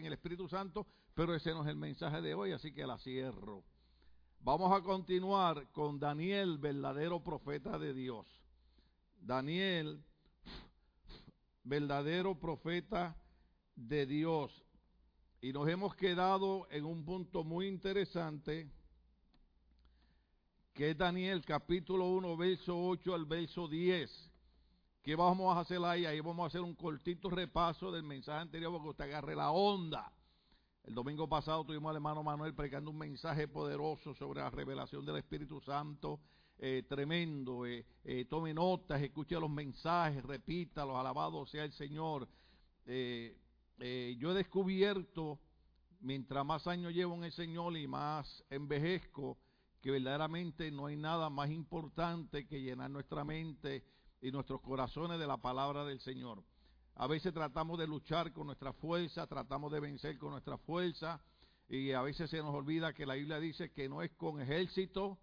en el Espíritu Santo, pero ese no es el mensaje de hoy, así que la cierro. Vamos a continuar con Daniel, verdadero profeta de Dios. Daniel, verdadero profeta de Dios. Y nos hemos quedado en un punto muy interesante, que es Daniel capítulo 1, verso 8 al verso 10. ¿Qué vamos a hacer ahí? Ahí vamos a hacer un cortito repaso del mensaje anterior porque usted agarre la onda. El domingo pasado tuvimos al hermano Manuel predicando un mensaje poderoso sobre la revelación del Espíritu Santo, eh, tremendo. Eh, eh, tome notas, escuche los mensajes, repítalos, alabado sea el Señor. yo he descubierto, mientras más años llevo en el Señor y más envejezco, que verdaderamente no hay nada más importante que llenar nuestra mente y nuestros corazones de la palabra del Señor. A veces tratamos de luchar con nuestra fuerza, tratamos de vencer con nuestra fuerza y a veces se nos olvida que la Biblia dice que no es con ejército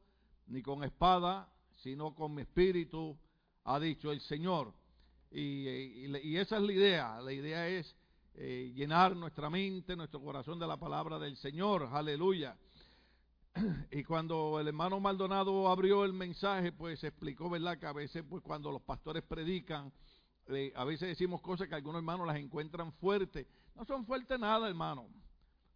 ni con espada, sino con mi espíritu, ha dicho el Señor. Y, esa es la idea, la idea es eh, llenar nuestra mente, nuestro corazón de la palabra del Señor, aleluya. y cuando el hermano Maldonado abrió el mensaje, pues explicó, ¿verdad? Que a veces, pues cuando los pastores predican, eh, a veces decimos cosas que algunos hermanos las encuentran fuertes. No son fuertes nada, hermano.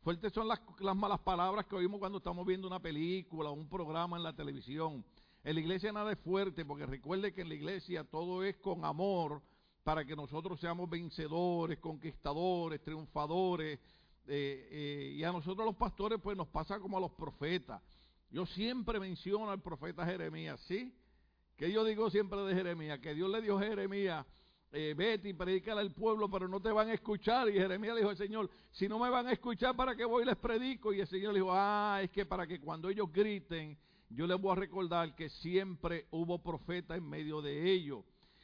Fuertes son las, las malas palabras que oímos cuando estamos viendo una película o un programa en la televisión. En la iglesia nada es fuerte, porque recuerde que en la iglesia todo es con amor para que nosotros seamos vencedores, conquistadores, triunfadores, eh, eh, y a nosotros los pastores pues nos pasa como a los profetas. Yo siempre menciono al profeta Jeremías, ¿sí? Que yo digo siempre de Jeremías, que Dios le dio a Jeremías, eh, vete y predícale al pueblo, pero no te van a escuchar. Y Jeremías le dijo al Señor, si no me van a escuchar, ¿para qué voy y les predico? Y el Señor le dijo, ah, es que para que cuando ellos griten, yo les voy a recordar que siempre hubo profeta en medio de ellos.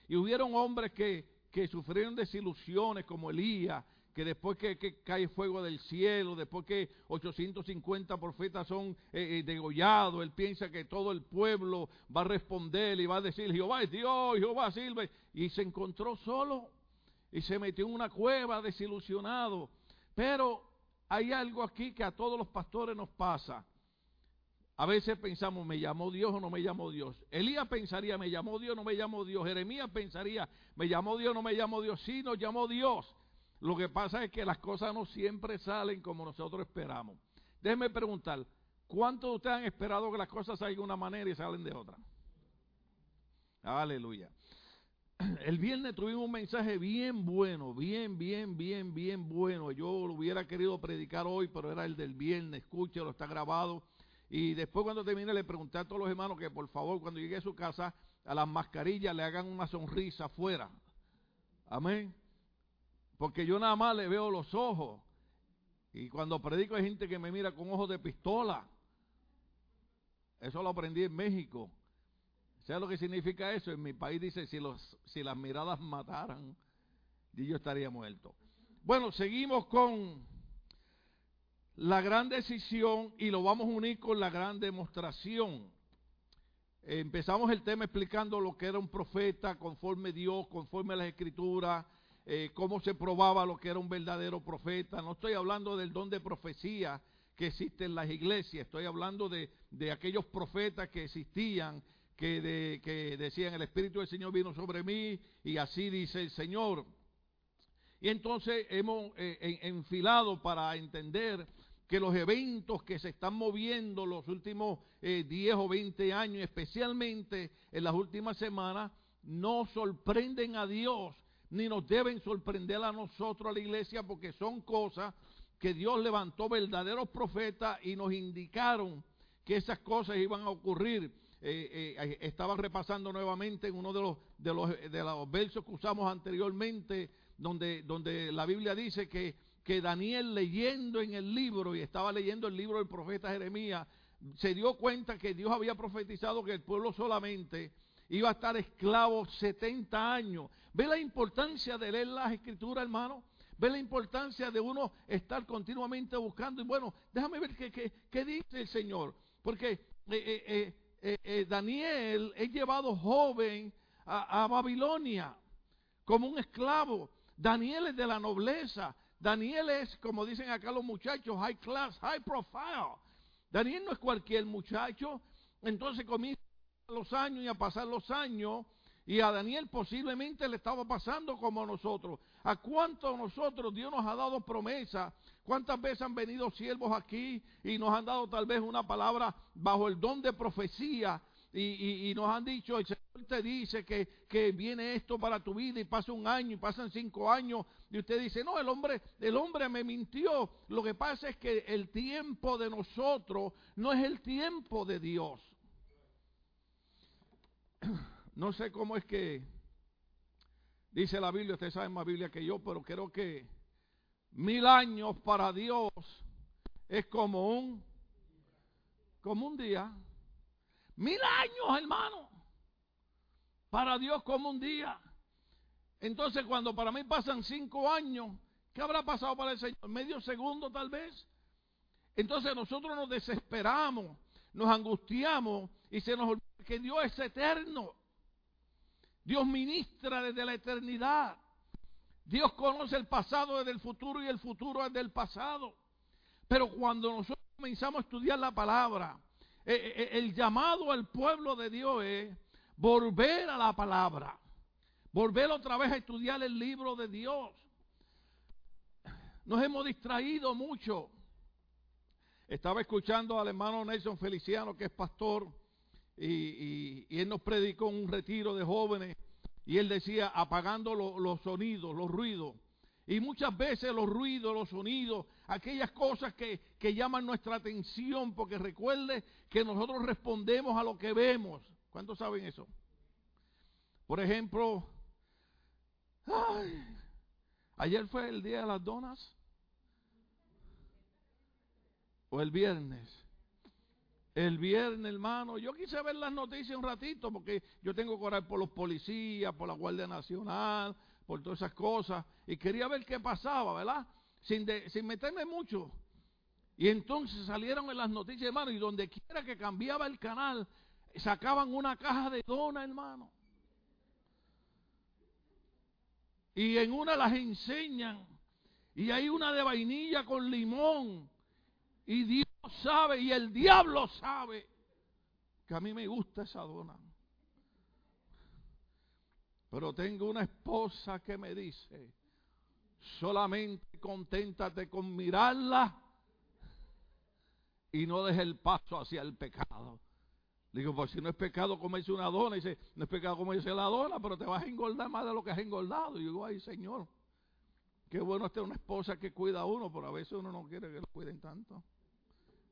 Y hubieron hombres que, que sufrieron desilusiones como Elías, que después que, cae fuego del cielo, después que 850 profetas son eh, eh, degollados, él piensa que todo el pueblo va a responder y va a decir, Jehová es Dios, Jehová sirve, y se encontró solo y se metió en una cueva desilusionado. Pero hay algo aquí que a todos los pastores nos pasa. A veces pensamos, ¿me llamó Dios o no me llamó Dios? Elías pensaría, ¿me llamó Dios o no me llamó Dios? Jeremías pensaría, ¿me llamó Dios o no me llamó Dios? Sí, nos llamó Dios. Lo que pasa es que las cosas no siempre salen como nosotros esperamos. Déjenme preguntar, ¿cuántos de ustedes han esperado que las cosas salgan de una manera y salen de otra? Aleluya. El viernes tuvimos un mensaje bien bueno, bien, bien, bien, bien bueno. Yo lo hubiera querido predicar hoy, pero era el del viernes. Escúchelo, está grabado. Y después cuando termine le pregunté a todos los hermanos que por favor cuando llegue a su casa a las mascarillas le hagan una sonrisa afuera. Amén. Porque yo nada más le veo los ojos. Y cuando predico hay gente que me mira con ojos de pistola. Eso lo aprendí en México. ¿Sabes lo que significa eso? En mi país dice, si, si las miradas mataran, yo estaría muerto. Bueno, seguimos con la gran decisión y lo vamos a unir con la gran demostración. Empezamos el tema explicando lo que era un profeta conforme Dios, conforme a las escrituras, eh, cómo se probaba lo que era un verdadero profeta. No estoy hablando del don de profecía que existe en las iglesias, estoy hablando de, aquellos profetas que existían, que, de, que decían, el Espíritu del Señor vino sobre mí y así dice el Señor. Y entonces hemos eh, enfilado para entender que los eventos que se están moviendo los últimos 10 eh, o 20 años, especialmente en las últimas semanas, no sorprenden a Dios ni nos deben sorprender a nosotros, a la iglesia, porque son cosas que Dios levantó verdaderos profetas y nos indicaron que esas cosas iban a ocurrir. Eh, eh, estaba repasando nuevamente en uno de los, de los, versos que usamos anteriormente, donde, la Biblia dice que Daniel leyendo en el libro, y estaba leyendo el libro del profeta Jeremías, se dio cuenta que Dios había profetizado que el pueblo solamente iba a estar esclavo 70 años. ¿Ve la importancia de leer las escrituras, hermano? ¿Ve la importancia de uno estar continuamente buscando? Y bueno, déjame ver qué, dice el Señor. Porque eh, eh, eh, Daniel es llevado joven a Babilonia como un esclavo. Daniel es de la nobleza. Daniel es, como dicen acá los muchachos, high class, high profile. Daniel no es cualquier muchacho. Entonces comienza los años y a pasar los años. Y a Daniel posiblemente le estaba pasando como a nosotros. ¿A cuántos nosotros Dios nos ha dado promesa? ¿Cuántas veces han venido siervos aquí y nos han dado tal vez una palabra bajo el don de profecía? Y, nos han dicho, el Señor te dice que, que, viene esto para tu vida y pasa un año y pasan cinco años y usted dice, no, el hombre, el hombre me mintió. Lo que pasa es que el tiempo de nosotros no es el tiempo de Dios. No sé cómo es que dice la Biblia, usted sabe más Biblia que yo, pero creo que mil años para Dios es como un, como un día. Mil años, hermano. Para Dios como un día. Entonces, cuando para mí pasan cinco años, ¿qué habrá pasado para el Señor? Medio segundo tal vez. Entonces nosotros nos desesperamos, nos angustiamos y se nos olvida que Dios es eterno. Dios ministra desde la eternidad. Dios conoce el pasado desde el futuro y el futuro desde el pasado. Pero cuando nosotros comenzamos a estudiar la palabra, eh, eh, eh, el llamado al pueblo de Dios es volver a la palabra, volver otra vez a estudiar el libro de Dios. Nos hemos distraído mucho. Estaba escuchando al hermano Nelson Feliciano, que es pastor, y, él nos predicó un retiro de jóvenes, y él decía, apagando los sonidos, los ruidos. Y muchas veces los ruidos, los sonidos, aquellas cosas que, que llaman nuestra atención, porque recuerde que nosotros respondemos a lo que vemos. ¿Cuántos saben eso? Por ejemplo, ayer fue el día de las donas. O el viernes. El viernes, hermano, yo quise ver las noticias un ratito porque yo tengo que orar por los policías, por la Guardia Nacional, por todas esas cosas. Y quería ver qué pasaba, ¿verdad? Sin, sin meterme mucho. Y entonces salieron en las noticias, hermano, y donde quiera que cambiaba el canal, sacaban una caja de dona, hermano. Y en una las enseñan. Y hay una de vainilla con limón. Y Dios sabe, y el diablo sabe, que a mí me gusta esa dona. Pero tengo una esposa que me dice, solamente conténtate con mirarla y no deje el paso hacia el pecado. Digo, pues si no es pecado comerse una dona, dice, no es pecado comerse la dona, pero te vas a engordar más de lo que has engordado. Y digo, ay Señor, qué bueno tener una esposa que cuida a uno, pero a veces uno no quiere que lo cuiden tanto.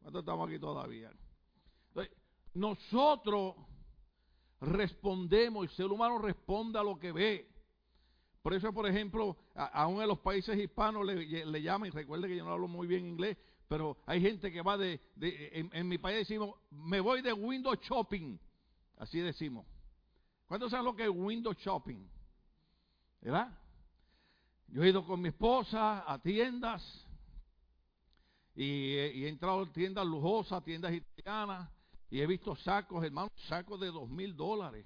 ¿Cuántos estamos aquí todavía? Nosotros respondemos, el ser humano responde a lo que ve. Por eso, por ejemplo, aún en los países hispanos le, le llaman, y recuerde que yo no hablo muy bien inglés, pero hay gente que va de, en, mi país decimos, me voy de window shopping, así decimos. ¿Cuántos saben lo que es window shopping? ¿Verdad? Yo he ido con mi esposa a tiendas y, he entrado a tiendas lujosas, tiendas italianas, y he visto sacos, hermano, sacos de dos mil dólares.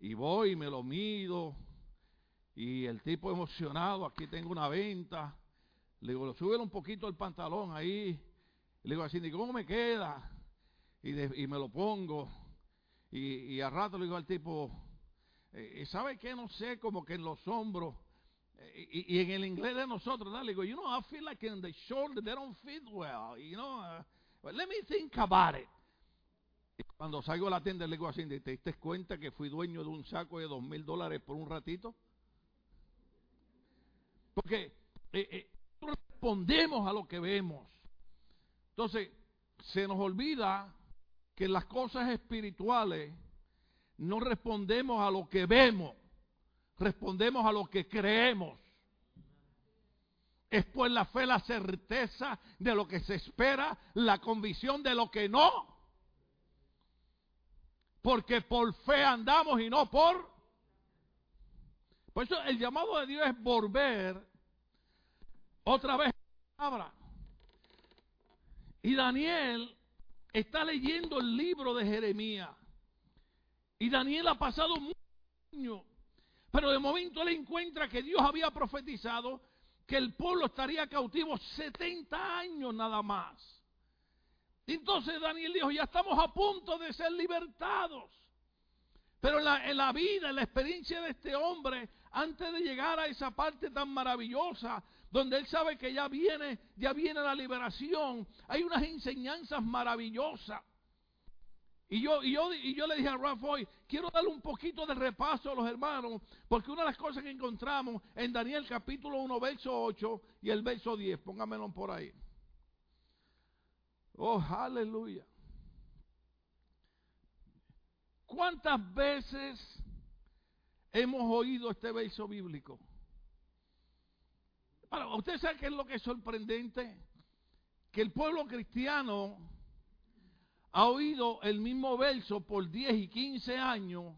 Y voy y me lo mido, y el tipo emocionado, aquí tengo una venta, le digo, súbelo un poquito el pantalón ahí. Le digo así, ¿cómo me queda? Y, me lo pongo. Y, y, a rato le digo al tipo, eh, ¿sabe qué? No sé, como que en los hombros. Eh, y, en el inglés de nosotros, le digo, you know, I feel like in the shoulder they don't fit well. You know, uh, let me think about it. Y cuando salgo a la tienda le digo así, ¿te diste cuenta que fui dueño de un saco de dos mil dólares por un ratito? Porque eh, eh respondemos a lo que vemos. Entonces, se nos olvida que las cosas espirituales no respondemos a lo que vemos, respondemos a lo que creemos. Es pues la fe la certeza de lo que se espera, la convicción de lo que no. Porque por fe andamos y no por... Por eso el llamado de Dios es volver otra vez palabra. Y Daniel está leyendo el libro de Jeremías. Y Daniel ha pasado muchos años. Pero de momento él encuentra que Dios había profetizado que el pueblo estaría cautivo 70 años nada más. Entonces Daniel dijo, ya estamos a punto de ser libertados. Pero en la, en la, vida, en la experiencia de este hombre, antes de llegar a esa parte tan maravillosa, donde él sabe que ya viene, ya viene la liberación, hay unas enseñanzas maravillosas. Y yo, y yo, y yo le dije a Ralph hoy, quiero darle un poquito de repaso a los hermanos, porque una de las cosas que encontramos en Daniel capítulo 1, verso 8 y el verso 10, póngamelo por ahí. Oh, aleluya. ¿Cuántas veces hemos oído este verso bíblico? Ahora, ¿usted sabe qué es lo que es sorprendente? Que el pueblo cristiano ha oído el mismo verso por 10 y 15 años,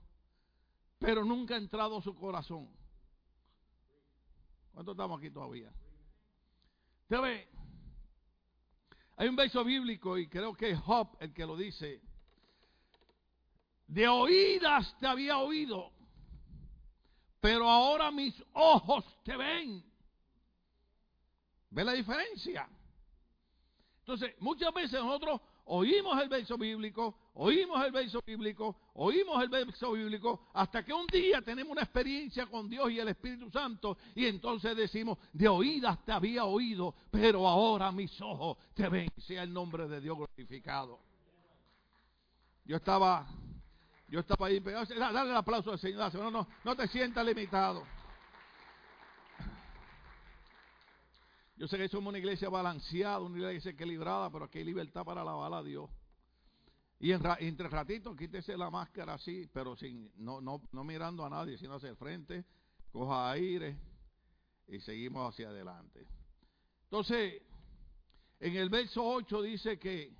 pero nunca ha entrado a su corazón. ¿Cuántos estamos aquí todavía? Usted ve, hay un verso bíblico y creo que es Job el que lo dice. De oídas te había oído, pero ahora mis ojos te ven. ¿Ve la diferencia? Entonces, muchas veces nosotros oímos el verso bíblico, oímos el verso bíblico, oímos el verso bíblico, hasta que un día tenemos una experiencia con Dios y el Espíritu Santo, y entonces decimos, de oídas te había oído, pero ahora mis ojos te ven, sea el nombre de Dios glorificado. Yo estaba, yo estaba ahí, dale el aplauso al Señor, no, no, no te sientas limitado. Yo sé que somos una iglesia balanceada, una iglesia equilibrada, pero aquí hay libertad para alabar a Dios. Y en, entre ratitos quítese la máscara así, pero sin no, no, no mirando a nadie, sino hacia el frente, coja aire y seguimos hacia adelante. Entonces, en el verso 8 dice que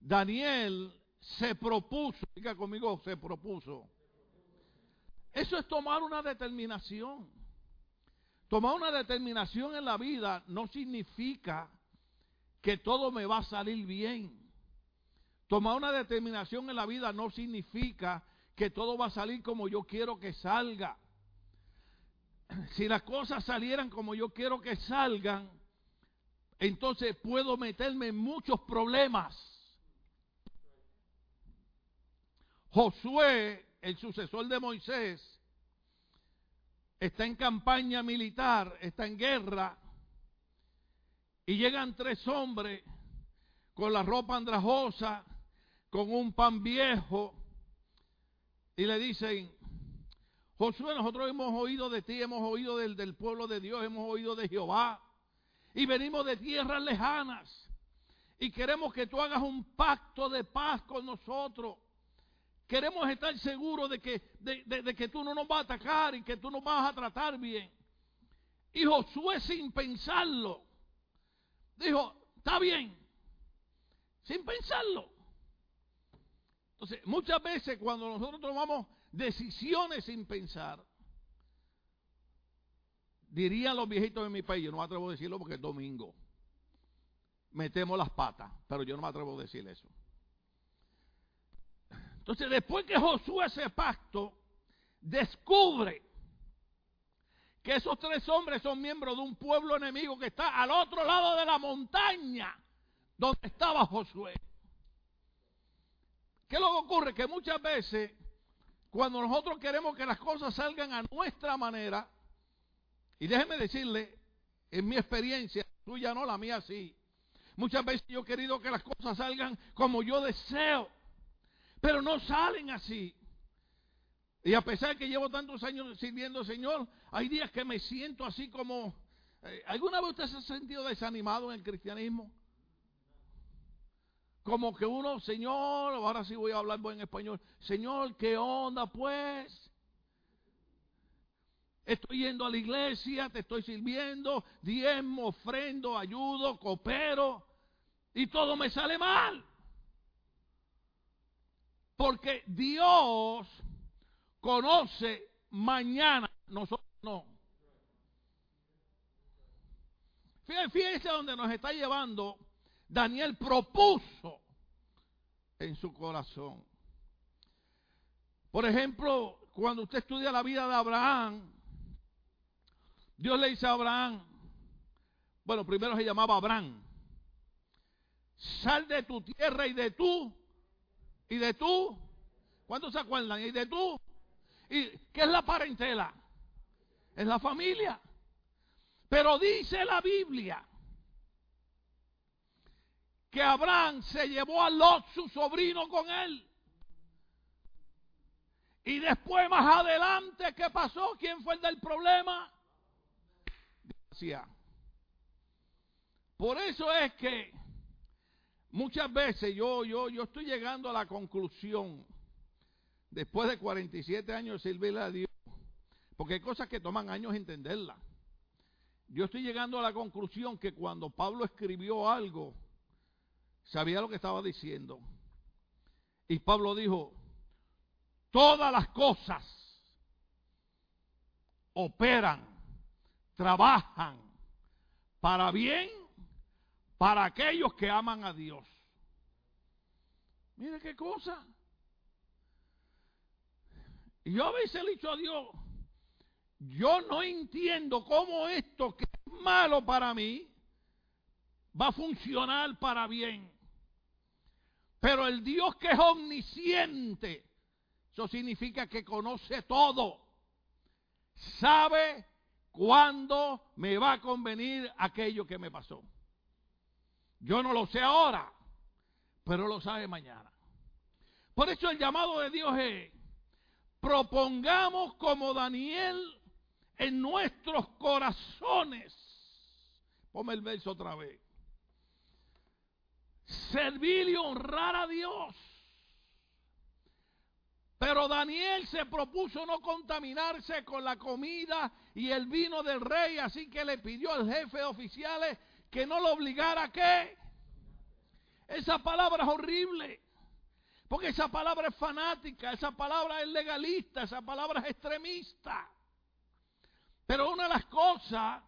Daniel se propuso, diga conmigo, se propuso. Eso es tomar una determinación. Tomar una determinación en la vida no significa que todo me va a salir bien. Tomar una determinación en la vida no significa que todo va a salir como yo quiero que salga. Si las cosas salieran como yo quiero que salgan, entonces puedo meterme en muchos problemas. Josué, el sucesor de Moisés, está en campaña militar, está en guerra, y llegan tres hombres con la ropa andrajosa, con un pan viejo, y le dicen, Josué, nosotros hemos oído de ti, hemos oído del, del pueblo de Dios, hemos oído de Jehová, y venimos de tierras lejanas, y queremos que tú hagas un pacto de paz con nosotros Queremos estar seguros de que, de, que tú no nos vas a atacar y que tú nos vas a tratar bien. Y Josué sin pensarlo, dijo, está bien, sin pensarlo. Entonces, muchas veces cuando nosotros tomamos decisiones sin pensar, dirían los viejitos de mi país, yo no me atrevo a decirlo porque es domingo, metemos las patas, pero yo no me atrevo a decir eso. Entonces, después que Josué hace pacto, descubre que esos tres hombres son miembros de un pueblo enemigo que está al otro lado de la montaña donde estaba Josué. ¿Qué es lo que ocurre? Que muchas veces, cuando nosotros queremos que las cosas salgan a nuestra manera, y déjeme decirle, en mi experiencia, tuya no, la mía sí, muchas veces yo he querido que las cosas salgan como yo deseo. Pero no salen así. Y a pesar que llevo tantos años sirviendo al Señor, hay días que me siento así como... Eh, ¿Alguna vez usted se ha sentido desanimado en el cristianismo? Como que uno, Señor, ahora sí voy a hablar en español, Señor, ¿qué onda pues? Estoy yendo a la iglesia, te estoy sirviendo, diezmo, ofrendo, ayudo, coopero, y todo me sale mal. Porque Dios conoce mañana, nosotros no. Fíjense donde nos está llevando. Daniel propuso en su corazón. Por ejemplo, cuando usted estudia la vida de Abraham, Dios le dice a Abraham, bueno, primero se llamaba Abraham. Sal de tu tierra y de tú, y de tú. ¿Cuántos se acuerdan? Y de tú. ¿Y qué es la parentela? Es la familia. Pero dice la Biblia que Abraham se llevó a Lot, su sobrino, con él. Y después, más adelante, ¿qué pasó? ¿Quién fue el del problema? Gracias. Por eso es que muchas veces yo, yo, yo estoy llegando a la conclusión, después de 47 años de servirle a Dios, porque hay cosas que toman años entenderlas. Yo estoy llegando a la conclusión que cuando Pablo escribió algo, sabía lo que estaba diciendo. Y Pablo dijo, todas las cosas operan, trabajan para bien para aquellos que aman a Dios. Mire qué cosa. Yo a veces dicho a Dios, yo no entiendo cómo esto que es malo para mí va a funcionar para bien. Pero el Dios que es omnisciente, eso significa que conoce todo, sabe cuándo me va a convenir aquello que me pasó. Yo no lo sé ahora, pero lo sabe mañana. Por eso el llamado de Dios es, propongamos como Daniel en nuestros corazones. Ponme el verso otra vez. Servir y honrar a Dios. Pero Daniel se propuso no contaminarse con la comida y el vino del rey, así que le pidió al jefe de oficiales que no lo obligara a qué. Esa palabra es horrible. Porque esa palabra es fanática, esa palabra es legalista, esa palabra es extremista. Pero una de las cosas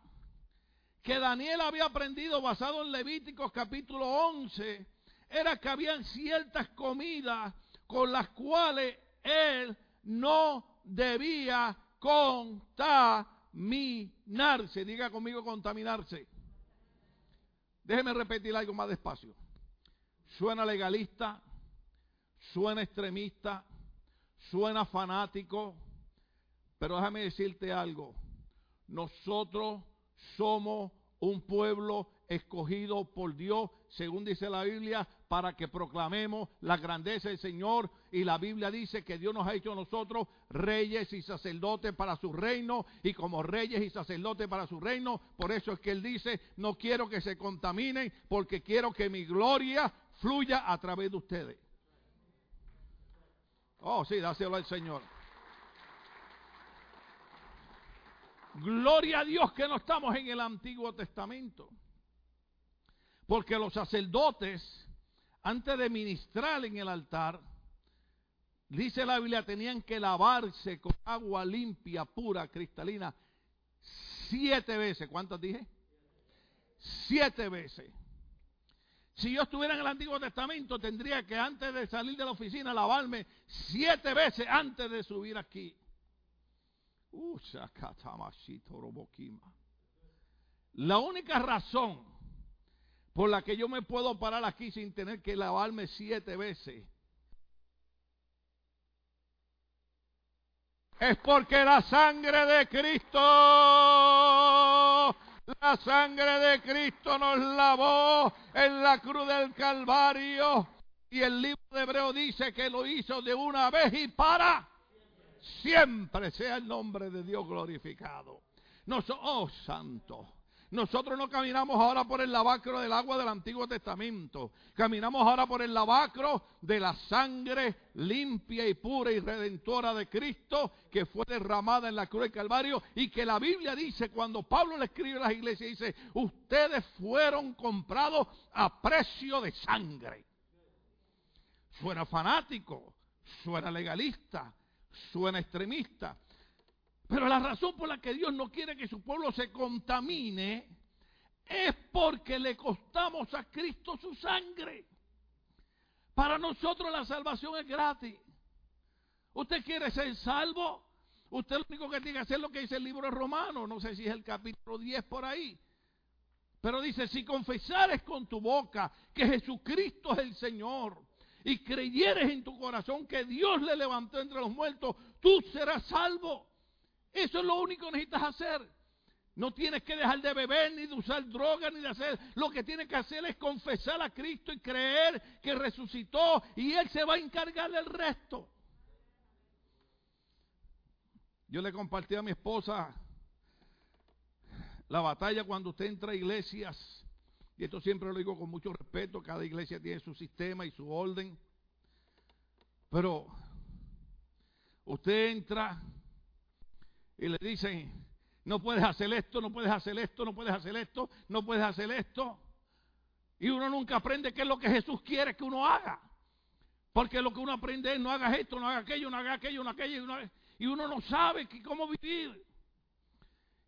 que Daniel había aprendido basado en Levíticos capítulo 11 era que habían ciertas comidas con las cuales él no debía contaminarse. Diga conmigo contaminarse. Déjeme repetir algo más despacio. Suena legalista, suena extremista, suena fanático, pero déjame decirte algo. Nosotros somos un pueblo escogido por Dios, según dice la Biblia, para que proclamemos la grandeza del Señor. Y la Biblia dice que Dios nos ha hecho a nosotros reyes y sacerdotes para su reino. Y como reyes y sacerdotes para su reino, por eso es que Él dice, no quiero que se contaminen, porque quiero que mi gloria fluya a través de ustedes. Oh, sí, dáselo al Señor. Gloria a Dios que no estamos en el Antiguo Testamento. Porque los sacerdotes antes de ministrar en el altar, dice la Biblia, tenían que lavarse con agua limpia, pura, cristalina, siete veces. ¿Cuántas dije? Siete veces. Si yo estuviera en el Antiguo Testamento, tendría que antes de salir de la oficina lavarme siete veces antes de subir aquí. La única razón por la que yo me puedo parar aquí sin tener que lavarme siete veces. Es porque la sangre de Cristo, la sangre de Cristo nos lavó en la cruz del Calvario. Y el libro de Hebreo dice que lo hizo de una vez y para siempre sea el nombre de Dios glorificado. Oh santo. Nosotros no caminamos ahora por el lavacro del agua del Antiguo Testamento. Caminamos ahora por el lavacro de la sangre limpia y pura y redentora de Cristo que fue derramada en la cruz del Calvario y que la Biblia dice, cuando Pablo le escribe a las iglesias, dice, ustedes fueron comprados a precio de sangre. Suena fanático, suena legalista, suena extremista. Pero la razón por la que Dios no quiere que su pueblo se contamine es porque le costamos a Cristo su sangre. Para nosotros la salvación es gratis. ¿Usted quiere ser salvo? Usted lo único que tiene que hacer es lo que dice el libro romano. No sé si es el capítulo 10 por ahí. Pero dice, si confesares con tu boca que Jesucristo es el Señor y creyeres en tu corazón que Dios le levantó entre los muertos, tú serás salvo. Eso es lo único que necesitas hacer. No tienes que dejar de beber, ni de usar droga, ni de hacer. Lo que tienes que hacer es confesar a Cristo y creer que resucitó y Él se va a encargar del resto. Yo le compartí a mi esposa la batalla cuando usted entra a iglesias, y esto siempre lo digo con mucho respeto, cada iglesia tiene su sistema y su orden, pero usted entra y le dicen, no puedes hacer esto, no puedes hacer esto, no puedes hacer esto, no puedes hacer esto. Y uno nunca aprende qué es lo que Jesús quiere que uno haga. Porque lo que uno aprende es no hagas esto, no hagas aquello, no hagas aquello, no aquello. Y uno, y uno no sabe cómo vivir.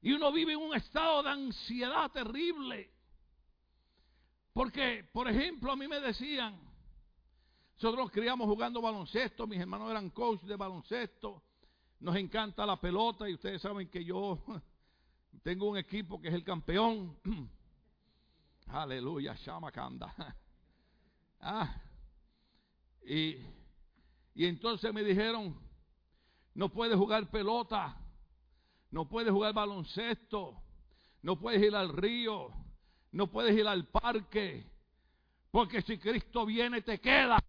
Y uno vive en un estado de ansiedad terrible. Porque, por ejemplo, a mí me decían, nosotros criamos jugando baloncesto, mis hermanos eran coach de baloncesto, nos encanta la pelota y ustedes saben que yo tengo un equipo que es el campeón. Aleluya, Shamakanda. ah, y, y entonces me dijeron, no puedes jugar pelota no puedes jugar baloncesto, no puedes ir al río, no puedes ir al parque, porque si Cristo viene te queda.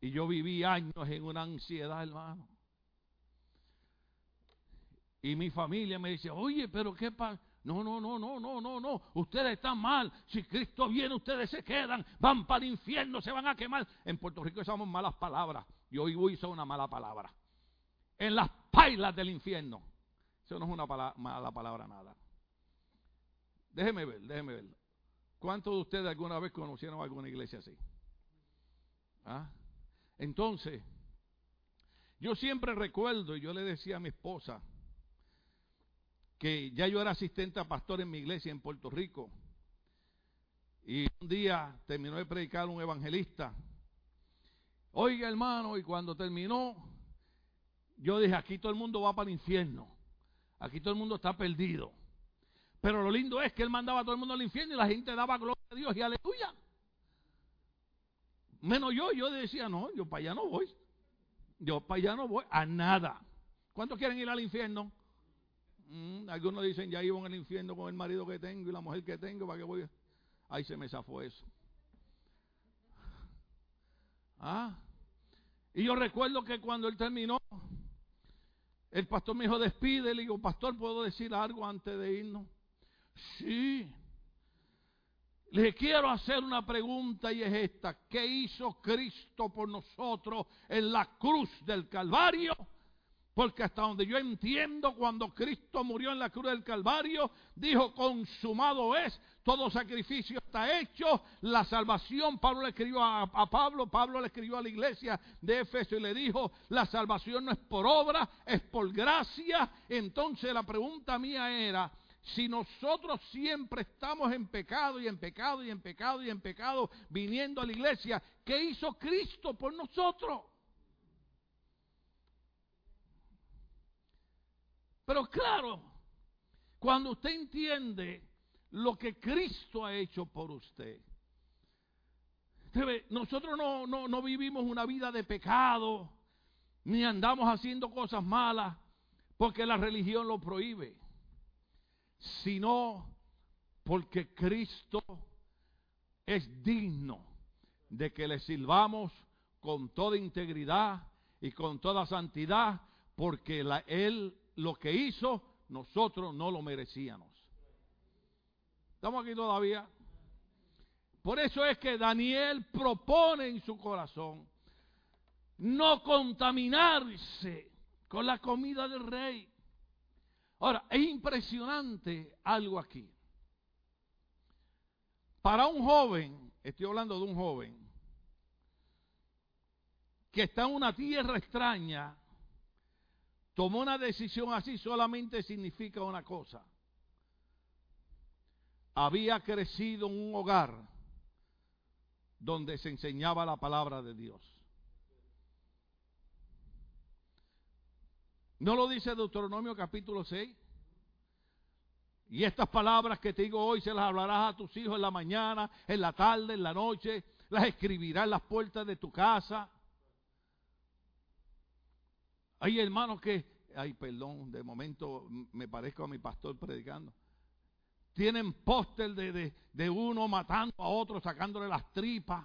Y yo viví años en una ansiedad, hermano. Y mi familia me dice, oye, pero ¿qué pasa? No, no, no, no, no, no, no. Ustedes están mal. Si Cristo viene, ustedes se quedan. Van para el infierno, se van a quemar. En Puerto Rico usamos malas palabras. Y hoy hizo una mala palabra en las pailas del infierno. Eso no es una mala palabra nada. Déjeme ver, déjeme ver. ¿Cuántos de ustedes alguna vez conocieron alguna iglesia así? ¿Ah? Entonces, yo siempre recuerdo, y yo le decía a mi esposa, que ya yo era asistente a pastor en mi iglesia en Puerto Rico. Y un día terminó de predicar un evangelista. Oiga, hermano, y cuando terminó, yo dije, aquí todo el mundo va para el infierno. Aquí todo el mundo está perdido. Pero lo lindo es que él mandaba a todo el mundo al infierno y la gente daba gloria a Dios y aleluya. Menos yo, yo decía, no, yo para allá no voy. Yo para allá no voy a nada. ¿Cuántos quieren ir al infierno? Mm, algunos dicen, ya iban al infierno con el marido que tengo y la mujer que tengo, ¿para qué voy? Ahí se me zafó eso. Ah. Y yo recuerdo que cuando él terminó, el pastor me dijo, despide. Le digo, pastor, ¿puedo decir algo antes de irnos? Sí. Le quiero hacer una pregunta y es esta. ¿Qué hizo Cristo por nosotros en la cruz del Calvario? Porque hasta donde yo entiendo, cuando Cristo murió en la cruz del Calvario, dijo, consumado es, todo sacrificio está hecho, la salvación, Pablo le escribió a, Pablo, Pablo le escribió a la iglesia de Éfeso y le dijo, la salvación no es por obra, es por gracia. Entonces la pregunta mía era, si nosotros siempre estamos en pecado y en pecado y en pecado y en pecado viniendo a la iglesia, ¿qué hizo Cristo por nosotros? Pero claro, cuando usted entiende lo que Cristo ha hecho por usted, nosotros no, no, no vivimos una vida de pecado, ni andamos haciendo cosas malas, porque la religión lo prohíbe, sino porque Cristo es digno de que le sirvamos con toda integridad y con toda santidad, porque la, Él lo que hizo, nosotros no lo merecíamos. ¿Estamos aquí todavía? Por eso es que Daniel propone en su corazón no contaminarse con la comida del rey. Ahora, es impresionante algo aquí. Para un joven, estoy hablando de un joven, que está en una tierra extraña, tomó una decisión así solamente significa una cosa. Había crecido en un hogar donde se enseñaba la palabra de Dios. ¿No lo dice Deuteronomio capítulo 6? Y estas palabras que te digo hoy se las hablarás a tus hijos en la mañana, en la tarde, en la noche, las escribirás en las puertas de tu casa. Hay hermanos que, ay, perdón, de momento me parezco a mi pastor predicando. Tienen póster de, de, de uno matando a otro, sacándole las tripas.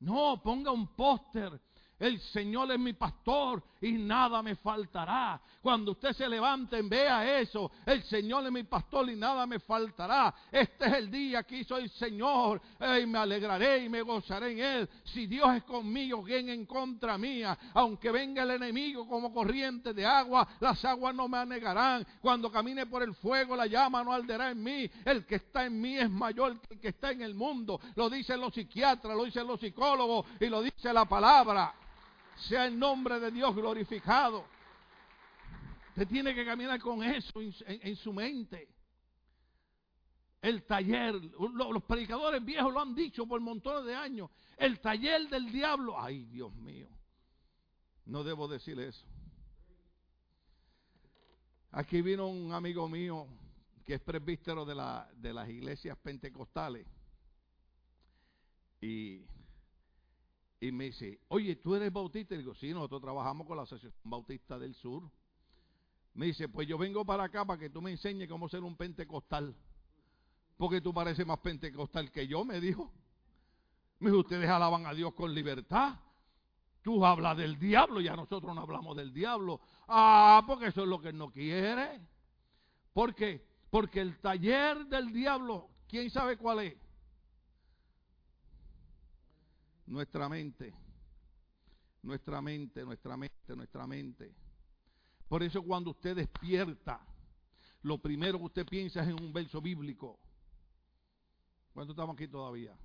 No, ponga un póster el Señor es mi pastor y nada me faltará. Cuando usted se levante, vea eso. El Señor es mi pastor y nada me faltará. Este es el día que hizo el Señor. Y me alegraré y me gozaré en él. Si Dios es conmigo, ¿quién en contra mía? Aunque venga el enemigo como corriente de agua, las aguas no me anegarán. Cuando camine por el fuego, la llama no arderá en mí. El que está en mí es mayor que el que está en el mundo. Lo dicen los psiquiatras, lo dicen los psicólogos y lo dice la palabra sea el nombre de Dios glorificado. Usted tiene que caminar con eso en, su mente. El taller, los predicadores viejos lo han dicho por montones de años. El taller del diablo. Ay, Dios mío. No debo decir eso. Aquí vino un amigo mío que es presbítero de, la, de las iglesias pentecostales. Y y me dice, oye, ¿tú eres bautista? Y digo, sí, nosotros trabajamos con la Asociación Bautista del Sur. Me dice, pues yo vengo para acá para que tú me enseñes cómo ser un pentecostal. Porque tú pareces más pentecostal que yo, me dijo. Me dijo, ustedes alaban a Dios con libertad. Tú hablas del diablo, ya nosotros no hablamos del diablo. Ah, porque eso es lo que él no quiere. ¿Por qué? Porque el taller del diablo, ¿quién sabe cuál es? Nuestra mente, nuestra mente, nuestra mente, nuestra mente. Por eso cuando usted despierta, lo primero que usted piensa es en un verso bíblico. ¿Cuánto estamos aquí todavía?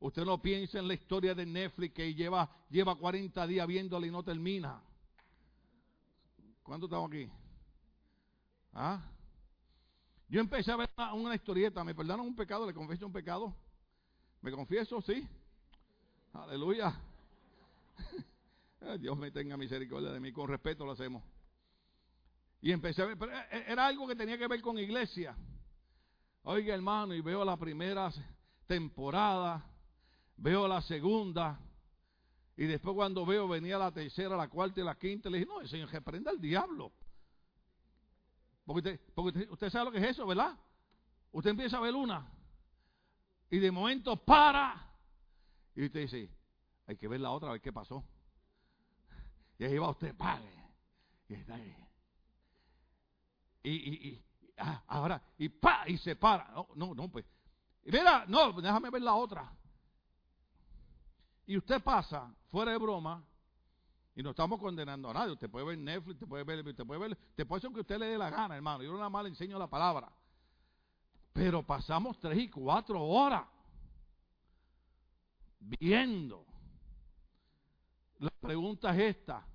Usted no piensa en la historia de Netflix que lleva, lleva 40 días viéndola y no termina. ¿Cuánto estamos aquí? ¿Ah? Yo empecé a ver una, una historieta, me perdonan un pecado, le confieso un pecado. ¿Me confieso? Sí. Aleluya. Dios me tenga misericordia de mí, con respeto lo hacemos. Y empecé a ver, pero eh, eh, era algo que tenía que ver con iglesia. Oiga, hermano, y veo la primera temporada, veo la segunda, y después cuando veo venía la tercera, la cuarta y la quinta, le dije, no, el Señor reprenda al diablo. Porque usted sabe lo que es eso, ¿verdad? Usted empieza a ver una, y de momento para, y usted dice, hay que ver la otra, a ver qué pasó. Y ahí va usted, pague. Y está ahí. Y, y, y ah, ahora, y pa, y se para. No, no, no, pues. Y mira, no, déjame ver la otra. Y usted pasa, fuera de broma, y no estamos condenando a nadie. Usted puede ver Netflix, usted puede ver, usted puede ver, te puede hacer que usted le dé la gana, hermano. Yo nada más le enseño la palabra. Pero pasamos tres y cuatro horas viendo. La pregunta es esta.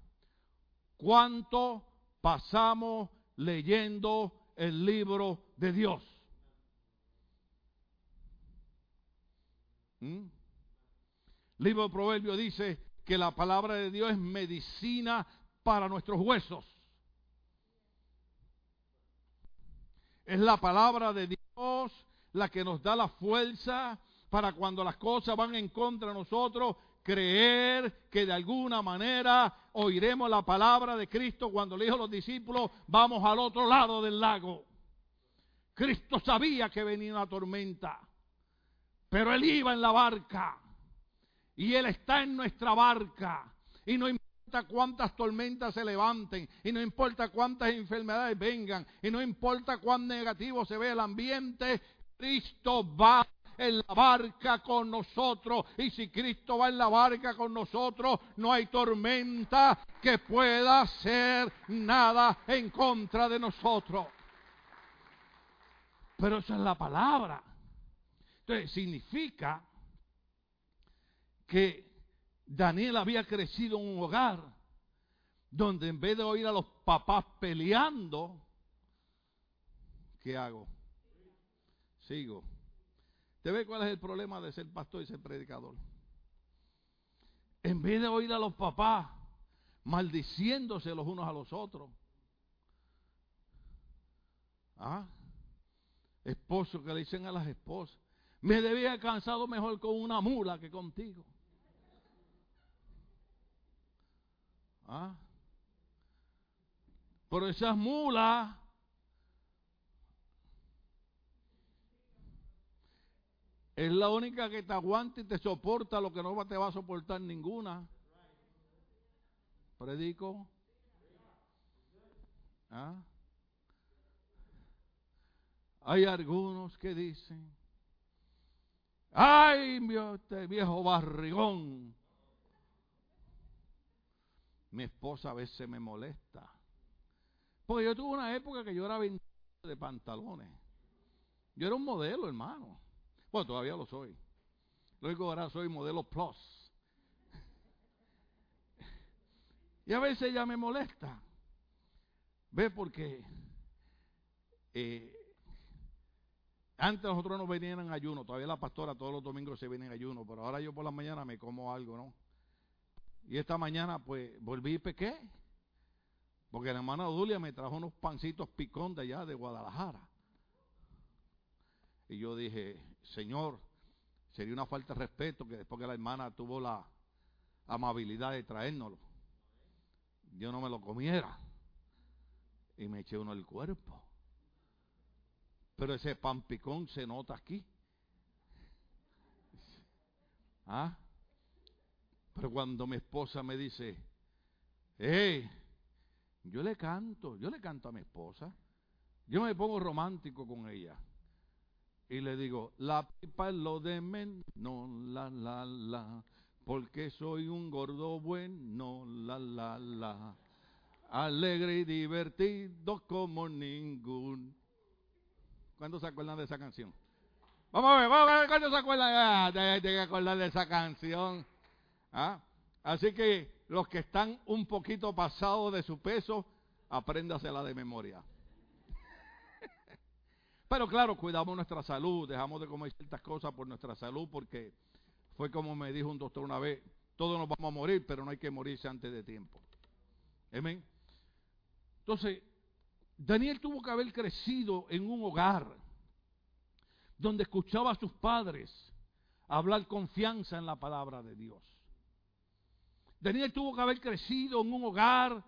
¿Cuánto pasamos leyendo el libro de Dios? ¿Mm? libro de Proverbios dice que la palabra de Dios es medicina para nuestros huesos. Es la palabra de Dios la que nos da la fuerza, para cuando las cosas van en contra de nosotros, creer que de alguna manera oiremos la palabra de Cristo cuando le dijo a los discípulos, vamos al otro lado del lago. Cristo sabía que venía una tormenta, pero Él iba en la barca y Él está en nuestra barca y no importa cuántas tormentas se levanten y no importa cuántas enfermedades vengan y no importa cuán negativo se ve el ambiente, Cristo va en la barca con nosotros. Y si Cristo va en la barca con nosotros, no hay tormenta que pueda hacer nada en contra de nosotros. Pero esa es la palabra. Entonces, significa que Daniel había crecido en un hogar donde en vez de oír a los papás peleando, ¿qué hago? Sigo. ¿Te ve cuál es el problema de ser pastor y ser predicador? En vez de oír a los papás maldiciéndose los unos a los otros, ¿ah? esposos que le dicen a las esposas, me debía cansado mejor con una mula que contigo. ¿Ah? Pero esas mulas es la única que te aguanta y te soporta lo que no te va a soportar ninguna. Predico. ¿Ah? Hay algunos que dicen, ay, este viejo barrigón. Mi esposa a veces me molesta. Porque yo tuve una época que yo era de pantalones. Yo era un modelo, hermano. Bueno, todavía lo soy. Luego ahora soy modelo plus. Y a veces ella me molesta. ¿Ve? Porque eh, antes nosotros nos venían en ayuno. Todavía la pastora todos los domingos se viene en ayuno. Pero ahora yo por la mañana me como algo, ¿no? Y esta mañana pues volví y pequé. Porque la hermana Dulia me trajo unos pancitos picón de allá de Guadalajara. Y yo dije, Señor, sería una falta de respeto que después que la hermana tuvo la amabilidad de traérnoslo, yo no me lo comiera. Y me eché uno el cuerpo. Pero ese pan picón se nota aquí. ¿Ah? Pero cuando mi esposa me dice, hey, yo le canto, yo le canto a mi esposa. Yo me pongo romántico con ella. Y le digo, la pipa es lo de menos, la, la, la. Porque soy un gordo bueno, la, la, la. Alegre y divertido como ningún. ¿Cuándo se acuerdan de esa canción? Vamos a ver, vamos a ver cuándo se acuerdan. De, que acordar de esa canción. ¿Ah? Así que los que están un poquito pasados de su peso, apréndasela de memoria. Pero claro, cuidamos nuestra salud, dejamos de comer ciertas cosas por nuestra salud, porque fue como me dijo un doctor una vez, todos nos vamos a morir, pero no hay que morirse antes de tiempo. Amén. Entonces, Daniel tuvo que haber crecido en un hogar donde escuchaba a sus padres hablar confianza en la palabra de Dios. Daniel tuvo que haber crecido en un hogar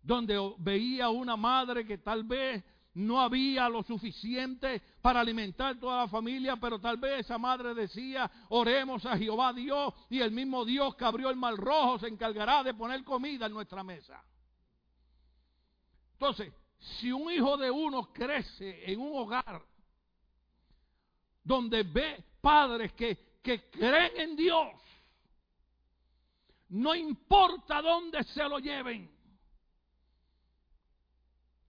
donde veía a una madre que tal vez no había lo suficiente para alimentar toda la familia, pero tal vez esa madre decía, oremos a Jehová Dios y el mismo Dios que abrió el mar rojo se encargará de poner comida en nuestra mesa. Entonces, si un hijo de uno crece en un hogar donde ve padres que, que creen en Dios, no importa dónde se lo lleven.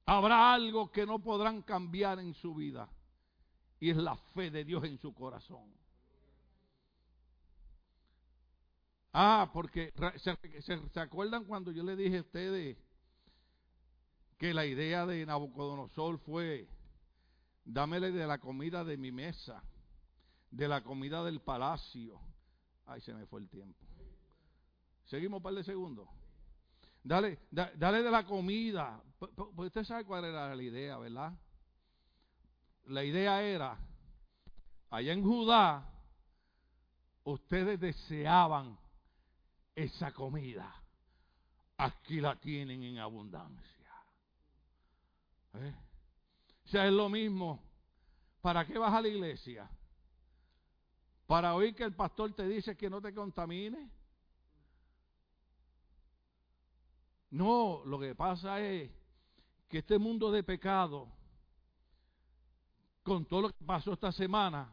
Habrá algo que no podrán cambiar en su vida. Y es la fe de Dios en su corazón. Ah, porque ¿se, acuerdan cuando yo le dije a ustedes que la idea de Nabucodonosor fue, dámele de la comida de mi mesa, de la comida del palacio. Ay, se me fue el tiempo. Seguimos un par de segundos. Dale, dale de la comida. Pues usted sabe cuál era la idea, ¿verdad? La idea era, allá en Judá, ustedes deseaban esa comida. Aquí la tienen en abundancia. ¿Eh? O sea, es lo mismo. ¿Para qué vas a la iglesia? ¿Para oír que el pastor te dice que no te contamines? No, lo que pasa es que este mundo de pecado, con todo lo que pasó esta semana,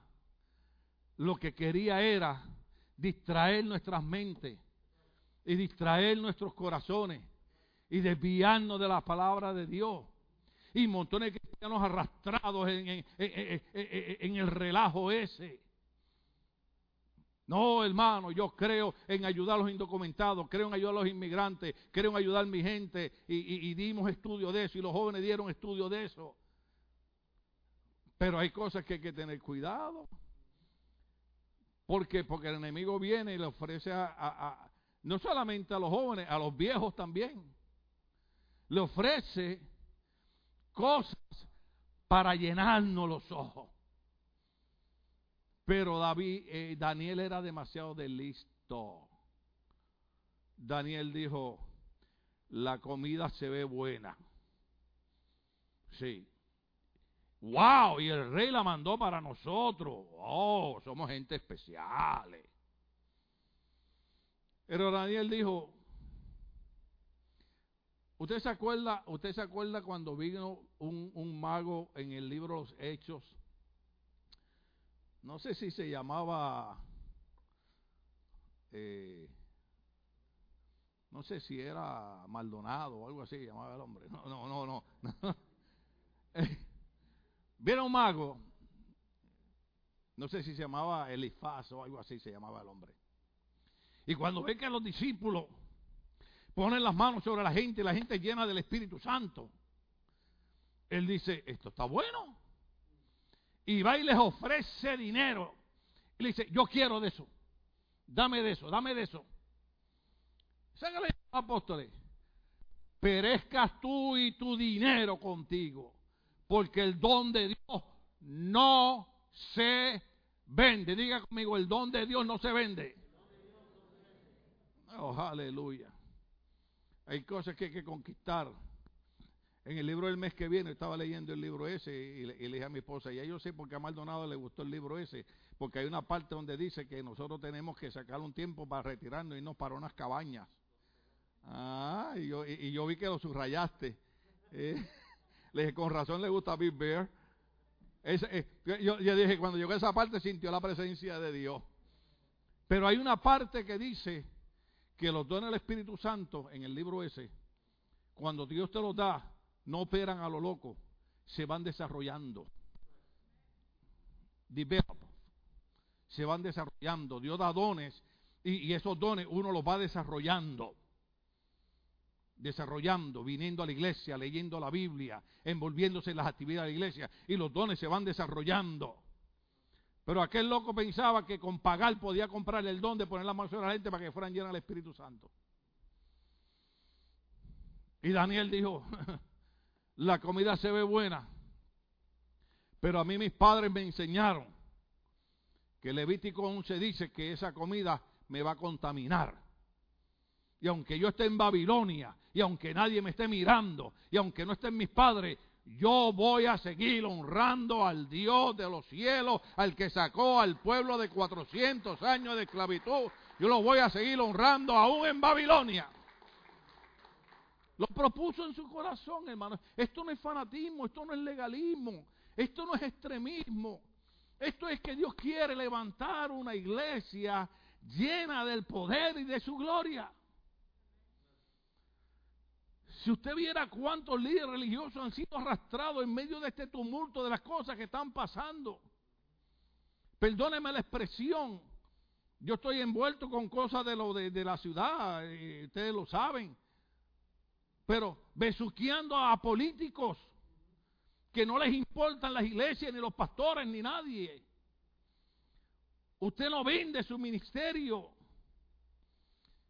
lo que quería era distraer nuestras mentes y distraer nuestros corazones y desviarnos de la palabra de Dios. Y montones de cristianos arrastrados en, en el relajo ese. No, hermano, yo creo en ayudar a los indocumentados, creo en ayudar a los inmigrantes, creo en ayudar a mi gente y, dimos estudio de eso y los jóvenes dieron estudio de eso. Pero hay cosas que hay que tener cuidado. ¿Por qué? Porque el enemigo viene y le ofrece a, no solamente a los jóvenes, a los viejos también. Le ofrece cosas para llenarnos los ojos. Pero David, eh, Daniel era demasiado de listo. Daniel dijo, la comida se ve buena. Sí. Wow, y el rey la mandó para nosotros. Oh, somos gente especial. Pero Daniel dijo, ¿usted se acuerda, usted se acuerda cuando vino un, mago en el libro Los Hechos? No sé si se llamaba eh, no sé si era Maldonado o algo así, llamaba el hombre. No, no, no, no. Un mago, no sé si se llamaba Elifaz o algo así se llamaba el hombre. Y cuando ve que los discípulos ponen las manos sobre la gente y la gente llena del Espíritu Santo, él dice, esto está bueno. Y va y les ofrece dinero. Y le dice, yo quiero de eso. Dame de eso, dame de eso. Ságale, apóstoles. Perezcas tú y tu dinero contigo, porque el don de Dios no se vende. Diga conmigo, el don de Dios no se vende. Oh, aleluya. Hay cosas que hay que conquistar. En el libro del mes que viene estaba leyendo el libro ese y le, dije a mi esposa, ya yo sé por qué a Maldonado le gustó el libro ese, porque hay una parte donde dice que nosotros tenemos que sacar un tiempo para retirarnos y no para unas cabañas. Ah, y yo, y, yo vi que lo subrayaste. Eh, le dije, con razón le gusta Big Bear. Eh, yo, yo, dije, cuando llegó a esa parte sintió la presencia de Dios. Pero hay una parte que dice que los dones del Espíritu Santo en el libro ese, cuando Dios te los da, no operan a lo loco, se van desarrollando. Develop. Se van desarrollando. Dios da dones y, esos dones uno los va desarrollando desarrollando, viniendo a la iglesia, leyendo la Biblia, envolviéndose en las actividades de la iglesia, y los dones se van desarrollando. Pero aquel loco pensaba que con pagar podía comprar el don de poner la mano sobre la gente para que fueran llenas del Espíritu Santo. Y Daniel dijo, la comida se ve buena, pero a mí mis padres me enseñaron que Levítico 11 dice que esa comida me va a contaminar. Y aunque yo esté en Babilonia, y aunque nadie me esté mirando, y aunque no estén mis padres, yo voy a seguir honrando al Dios de los cielos, al que sacó al pueblo de 400 años de esclavitud. Yo lo voy a seguir honrando aún en Babilonia. Lo propuso en su corazón, hermano. Esto no es fanatismo, esto no es legalismo, esto no es extremismo. Esto es que Dios quiere levantar una iglesia llena del poder y de su gloria. Si usted viera cuántos líderes religiosos han sido arrastrados en medio de este tumulto de las cosas que están pasando. Perdóneme la expresión. Yo estoy envuelto con cosas de lo de, la ciudad, eh, ustedes lo saben. Pero besuqueando a políticos que no les importan las iglesias, ni los pastores, ni nadie. Usted no vende su ministerio.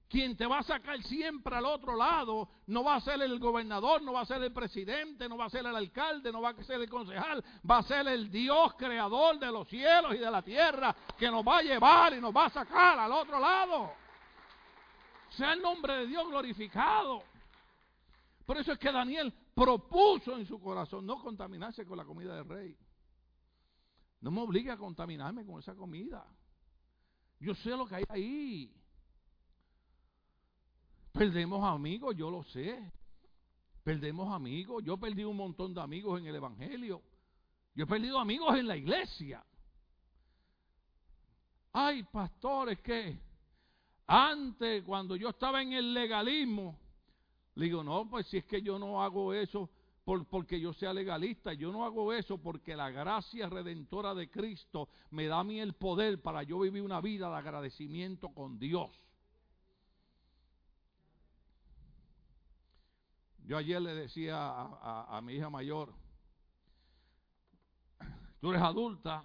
Quien te va a sacar siempre al otro lado no va a ser el gobernador, no va a ser el presidente, no va a ser el alcalde, no va a ser el concejal, va a ser el Dios creador de los cielos y de la tierra que nos va a llevar y nos va a sacar al otro lado. Sea el nombre de Dios glorificado. Por eso es que Daniel propuso en su corazón no contaminarse con la comida del rey. No me obligue a contaminarme con esa comida. Yo sé lo que hay ahí. Perdemos amigos, yo lo sé. Perdemos amigos. Yo perdido un montón de amigos en el Evangelio. Yo he perdido amigos en la iglesia. Ay, pastores, que antes, cuando yo estaba en el legalismo, le digo, no, pues si es que yo no hago eso por, porque yo sea legalista, yo no hago eso porque la gracia redentora de Cristo me da a mí el poder para yo vivir una vida de agradecimiento con Dios. Yo ayer le decía a, mi hija mayor, tú eres adulta,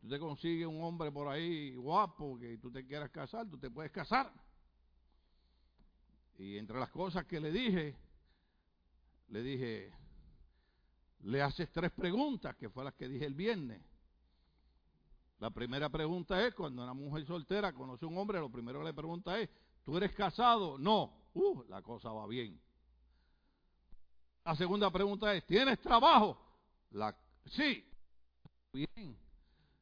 tú te consigues un hombre por ahí guapo que tú te quieras casar, tú te puedes casar. Y entre las cosas que le dije, le dije, le haces tres preguntas, que fue las que dije el viernes. La primera pregunta es, cuando una mujer soltera conoce a un hombre, lo primero que le pregunta es, ¿tú eres casado? No. Uh, la cosa va bien. La segunda pregunta es, ¿tienes trabajo? La, sí. Bien.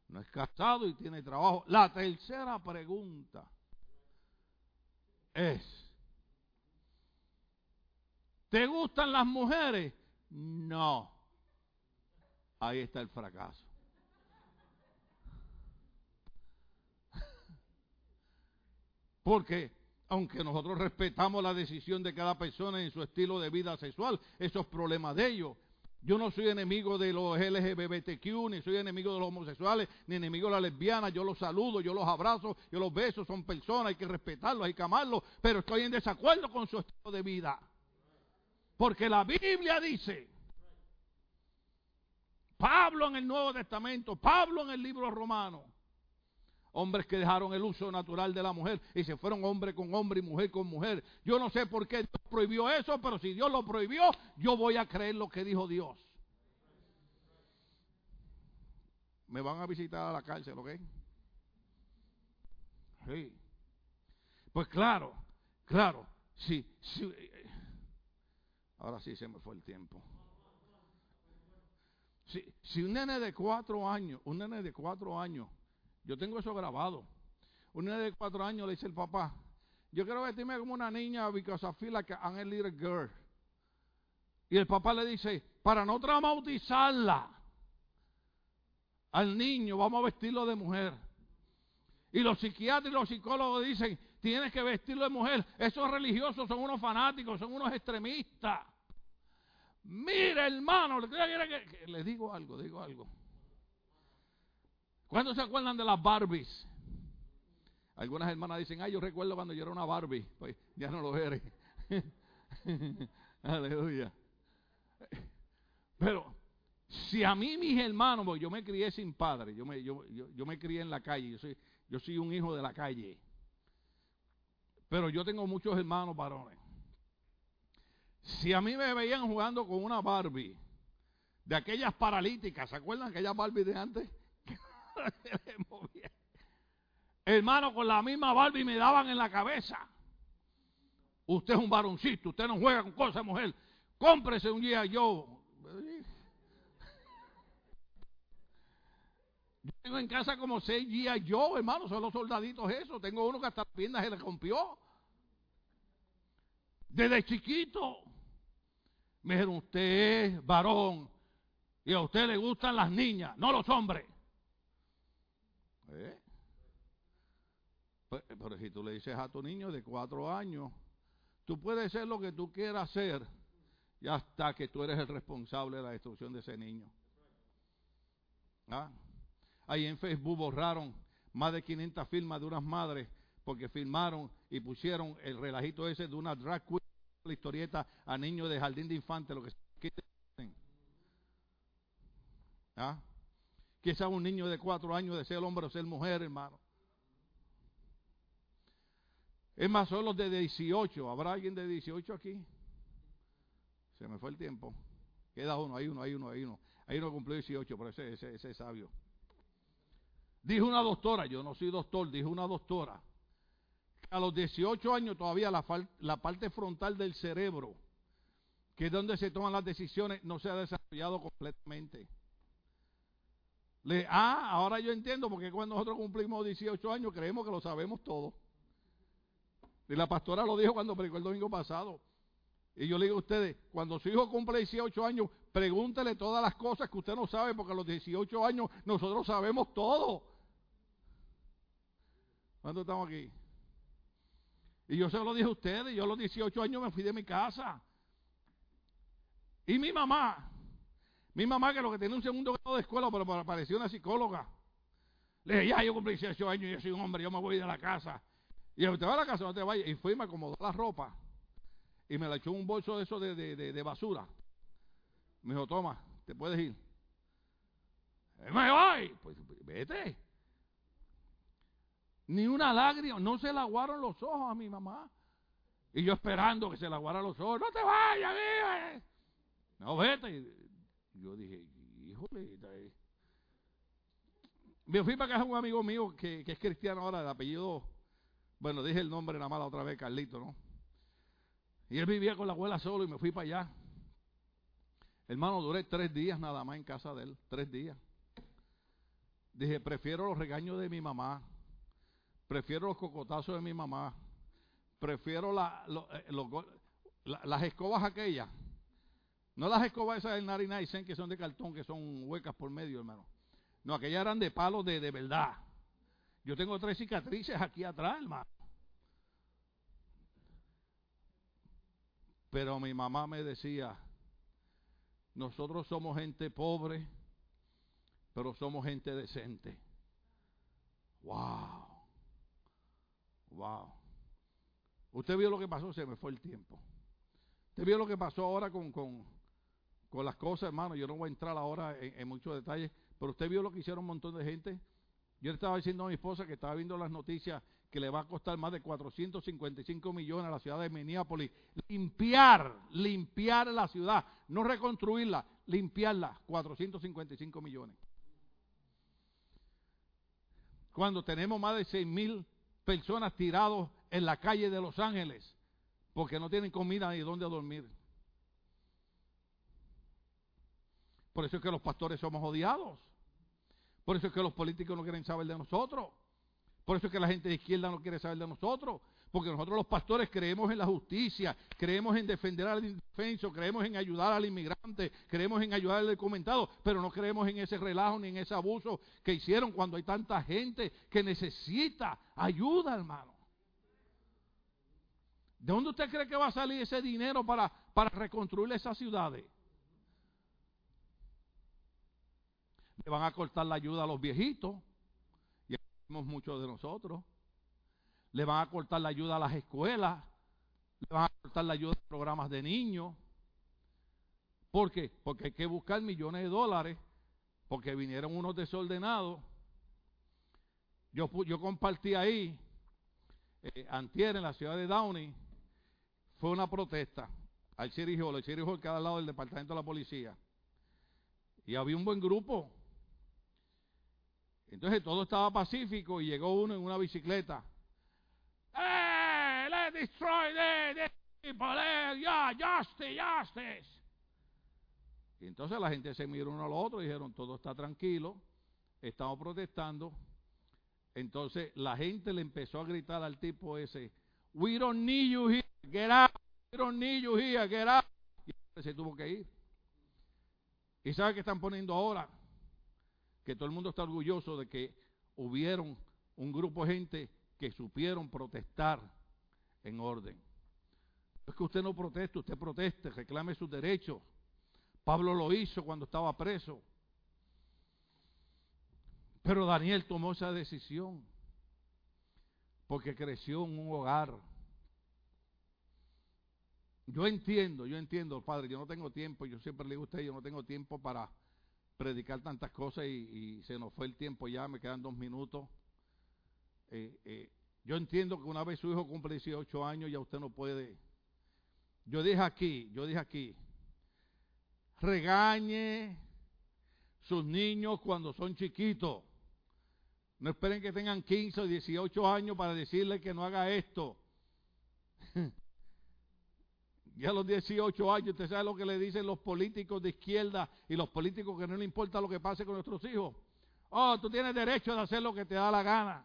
No es casado y tiene trabajo. La tercera pregunta es, ¿te gustan las mujeres? No. Ahí está el fracaso. Porque aunque nosotros respetamos la decisión de cada persona en su estilo de vida sexual, eso es problema de ellos. Yo no soy enemigo de los LGBTQ, ni soy enemigo de los homosexuales, ni enemigo de las lesbianas. Yo los saludo, yo los abrazo, yo los beso, son personas, hay que respetarlos, hay que amarlos, pero estoy en desacuerdo con su estilo de vida. Porque la Biblia dice, Pablo en el Nuevo Testamento, Pablo en el libro romano, Hombres que dejaron el uso natural de la mujer y se fueron hombre con hombre y mujer con mujer. Yo no sé por qué Dios prohibió eso, pero si Dios lo prohibió, yo voy a creer lo que dijo Dios. Me van a visitar a la cárcel, ¿ok? Sí. Pues claro, claro, sí, sí. Ahora sí se me fue el tiempo. Si, si un nene de cuatro años, un nene de cuatro años yo tengo eso grabado. Una de cuatro años le dice el papá, yo quiero vestirme como una niña because I feel like I'm a little girl. Y el papá le dice, para no traumatizarla al niño, vamos a vestirlo de mujer. Y los psiquiatras y los psicólogos dicen, tienes que vestirlo de mujer. Esos religiosos son unos fanáticos, son unos extremistas. Mire, hermano, le digo algo, digo algo. ¿Cuándo se acuerdan de las Barbies? Algunas hermanas dicen, ay, yo recuerdo cuando yo era una Barbie. Pues ya no lo eres. Aleluya. Pero si a mí mis hermanos, porque yo me crié sin padre, yo me, yo, yo, me crié en la calle, yo soy, yo soy un hijo de la calle. Pero yo tengo muchos hermanos varones. Si a mí me veían jugando con una Barbie, de aquellas paralíticas, ¿se acuerdan aquellas Barbie de antes? Hermano, con la misma Barbie me daban en la cabeza. Usted es un varoncito, usted no juega con cosas, mujer. Cómprese un día yo. Yo tengo en casa como seis días yo, hermano, son los soldaditos eso. Tengo uno que hasta las piernas se le rompió. Desde chiquito. Me dijeron, usted es varón y a usted le gustan las niñas, no los hombres. ¿Eh? Pero si tú le dices a tu niño de cuatro años, tú puedes ser lo que tú quieras hacer y hasta que tú eres el responsable de la destrucción de ese niño. ¿Ah? Ahí en Facebook borraron más de 500 firmas de unas madres porque firmaron y pusieron el relajito ese de una drag queen, la historieta a niños de jardín de infantes, lo que ¿Ah? Quizás un niño de cuatro años de ser hombre o ser mujer, hermano. Es más, son los de 18. ¿Habrá alguien de 18 aquí? Se me fue el tiempo. Queda uno, hay uno, hay uno, hay uno. Hay uno cumplió 18, pero ese, ese, ese es sabio. Dijo una doctora, yo no soy doctor, dijo una doctora, a los 18 años todavía la, la parte frontal del cerebro, que es donde se toman las decisiones, no se ha desarrollado completamente. Le, ah, ahora yo entiendo porque cuando nosotros cumplimos 18 años creemos que lo sabemos todo. Y la pastora lo dijo cuando predicó el domingo pasado. Y yo le digo a ustedes, cuando su hijo cumple 18 años, pregúntele todas las cosas que usted no sabe, porque a los 18 años nosotros sabemos todo. ¿Cuántos estamos aquí? Y yo se lo dije a ustedes, yo a los 18 años me fui de mi casa. Y mi mamá, mi mamá, que lo que tenía un segundo grado de escuela, pero parecía una psicóloga. Le dije, ya, yo cumplí 18 años, yo soy un hombre, yo me voy de la casa. Y yo, te va a la casa, no te vayas. Y fui, me acomodó la ropa. Y me la echó un bolso de eso de, de, de, basura. Me dijo, toma, te puedes ir. Me voy. Pues vete. Ni una lágrima, no se le aguaron los ojos a mi mamá. Y yo esperando que se le aguaran los ojos. No te vayas, vive. No, vete Yo dije, híjole, me fui para casa un amigo mío que, que es cristiano ahora, de apellido, bueno, dije el nombre nada más la otra vez, Carlito, ¿no? Y él vivía con la abuela solo y me fui para allá. Hermano, duré tres días nada más en casa de él, tres días. Dije, prefiero los regaños de mi mamá, prefiero los cocotazos de mi mamá, prefiero eh, las escobas aquellas. No las escobas esas del Narinaisen que son de cartón, que son huecas por medio, hermano. No, aquellas eran de palos de, de verdad. Yo tengo tres cicatrices aquí atrás, hermano. Pero mi mamá me decía, nosotros somos gente pobre, pero somos gente decente. Wow. Wow. Usted vio lo que pasó, se me fue el tiempo. Usted vio lo que pasó ahora con, con, con las cosas, hermano. Yo no voy a entrar ahora en, en muchos detalles, pero usted vio lo que hicieron un montón de gente. Yo le estaba diciendo a mi esposa que estaba viendo las noticias que le va a costar más de 455 millones a la ciudad de Minneapolis. Limpiar, limpiar la ciudad, no reconstruirla, limpiarla, 455 millones. Cuando tenemos más de 6 mil personas tirados en la calle de Los Ángeles porque no tienen comida ni dónde dormir. Por eso es que los pastores somos odiados. Por eso es que los políticos no quieren saber de nosotros. Por eso es que la gente de izquierda no quiere saber de nosotros. Porque nosotros los pastores creemos en la justicia, creemos en defender al indefenso, creemos en ayudar al inmigrante, creemos en ayudar al documentado, pero no creemos en ese relajo ni en ese abuso que hicieron cuando hay tanta gente que necesita ayuda, hermano. ¿De dónde usted cree que va a salir ese dinero para, para reconstruir esas ciudades? Le van a cortar la ayuda a los viejitos, muchos de nosotros. Le van a cortar la ayuda a las escuelas, le van a cortar la ayuda a programas de niños. ¿Por qué? Porque hay que buscar millones de dólares, porque vinieron unos desordenados. Yo, yo compartí ahí, eh, antier en la ciudad de Downey, fue una protesta al City Hall, el City Hall cada lado del departamento de la policía. Y había un buen grupo entonces todo estaba pacífico y llegó uno en una bicicleta. ¡Eh! ¡Let's destroy people! ¡Ya! ¡Justice! ¡Justice! Y entonces la gente se miró uno al otro y dijeron, todo está tranquilo, estamos protestando. Entonces la gente le empezó a gritar al tipo ese, We don't need you here, get out. We don't need you here, get out. Y se tuvo que ir. ¿Y sabe qué están poniendo ahora? Que todo el mundo está orgulloso de que hubieron un grupo de gente que supieron protestar en orden. Es que usted no proteste, usted proteste, reclame sus derechos. Pablo lo hizo cuando estaba preso. Pero Daniel tomó esa decisión porque creció en un hogar. Yo entiendo, yo entiendo, padre, yo no tengo tiempo, yo siempre le digo a usted, yo no tengo tiempo para predicar tantas cosas y, se nos fue el tiempo ya, me quedan dos minutos. Eh, eh, yo entiendo que una vez su hijo cumple 18 años ya usted no puede. Yo dije aquí, yo dije aquí, regañe sus niños cuando son chiquitos. No esperen que tengan 15 o 18 años para decirle que no haga esto. Y a los 18 años, usted sabe lo que le dicen los políticos de izquierda y los políticos que no le importa lo que pase con nuestros hijos. Oh, tú tienes derecho de hacer lo que te da la gana.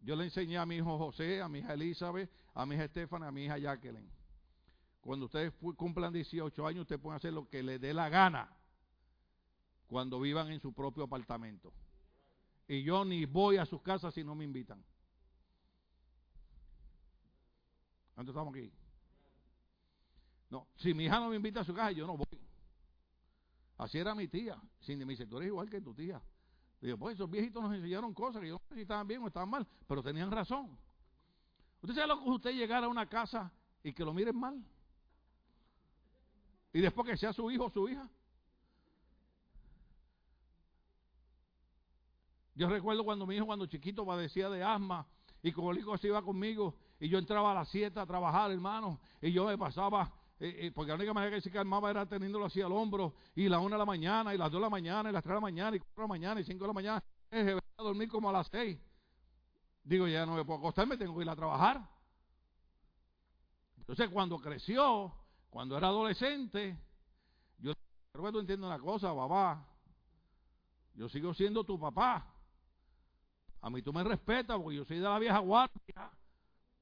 Yo le enseñé a mi hijo José, a mi hija Elizabeth, a mi hija Estefana, a mi hija Jacqueline. Cuando ustedes cumplan 18 años, ustedes pueden hacer lo que les dé la gana cuando vivan en su propio apartamento. Y yo ni voy a sus casas si no me invitan. ¿Dónde estamos aquí? No, si mi hija no me invita a su casa, yo no voy. Así era mi tía. Sin me dice, tú eres igual que tu tía. Digo, pues esos viejitos nos enseñaron cosas que yo no sé si estaban bien o estaban mal, pero tenían razón. ¿Usted sabe lo que usted llegar a una casa y que lo miren mal? Y después que sea su hijo o su hija. Yo recuerdo cuando mi hijo, cuando chiquito, padecía de asma y como el hijo se iba conmigo y yo entraba a las 7 a trabajar, hermano, y yo me pasaba eh, eh, porque la única manera que se calmaba era teniéndolo así al hombro, y la una de la mañana, y las dos de la mañana, y las tres de la mañana, y cuatro de la mañana, y cinco de la mañana, eh, a dormir como a las seis. Digo, ya no me puedo acostarme, tengo que ir a trabajar. Entonces, cuando creció, cuando era adolescente, yo creo que tú entiendes una cosa, papá. Yo sigo siendo tu papá. A mí tú me respetas porque yo soy de la vieja guardia.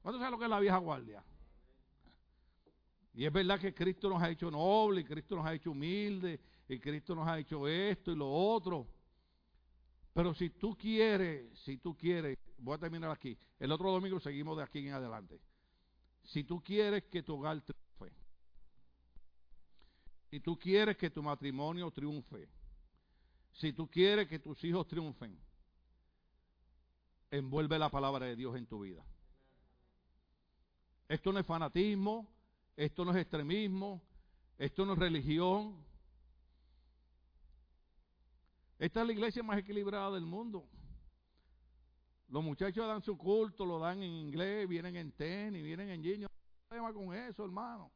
¿Cuánto sabes lo que es la vieja guardia? Y es verdad que Cristo nos ha hecho noble, y Cristo nos ha hecho humilde, y Cristo nos ha hecho esto y lo otro. Pero si tú quieres, si tú quieres, voy a terminar aquí. El otro domingo seguimos de aquí en adelante. Si tú quieres que tu hogar triunfe, si tú quieres que tu matrimonio triunfe, si tú quieres que tus hijos triunfen, envuelve la palabra de Dios en tu vida. Esto no es fanatismo, esto no es extremismo, esto no es religión. Esta es la iglesia más equilibrada del mundo. Los muchachos dan su culto, lo dan en inglés, vienen en tenis, vienen en jeans. No hay problema con eso, hermano.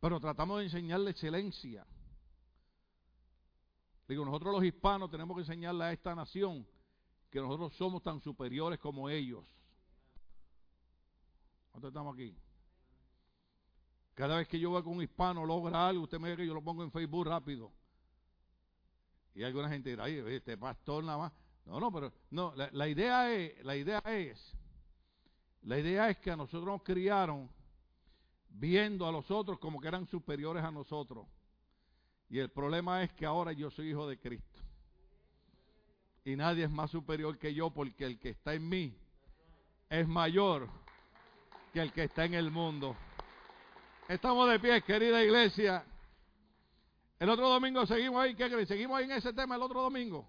Pero tratamos de enseñarle excelencia. Digo, nosotros los hispanos tenemos que enseñarle a esta nación que nosotros somos tan superiores como ellos. ¿Cuántos estamos aquí? Cada vez que yo veo que un hispano logra algo, usted me ve que yo lo pongo en Facebook rápido. Y alguna gente dirá, ay, este pastor nada más. No, no, pero no, la, la, idea es, la idea es, la idea es que a nosotros nos criaron viendo a los otros como que eran superiores a nosotros. Y el problema es que ahora yo soy hijo de Cristo. Y nadie es más superior que yo porque el que está en mí es mayor que el que está en el mundo. Estamos de pie, querida iglesia. El otro domingo seguimos ahí, ¿qué? Seguimos ahí en ese tema el otro domingo.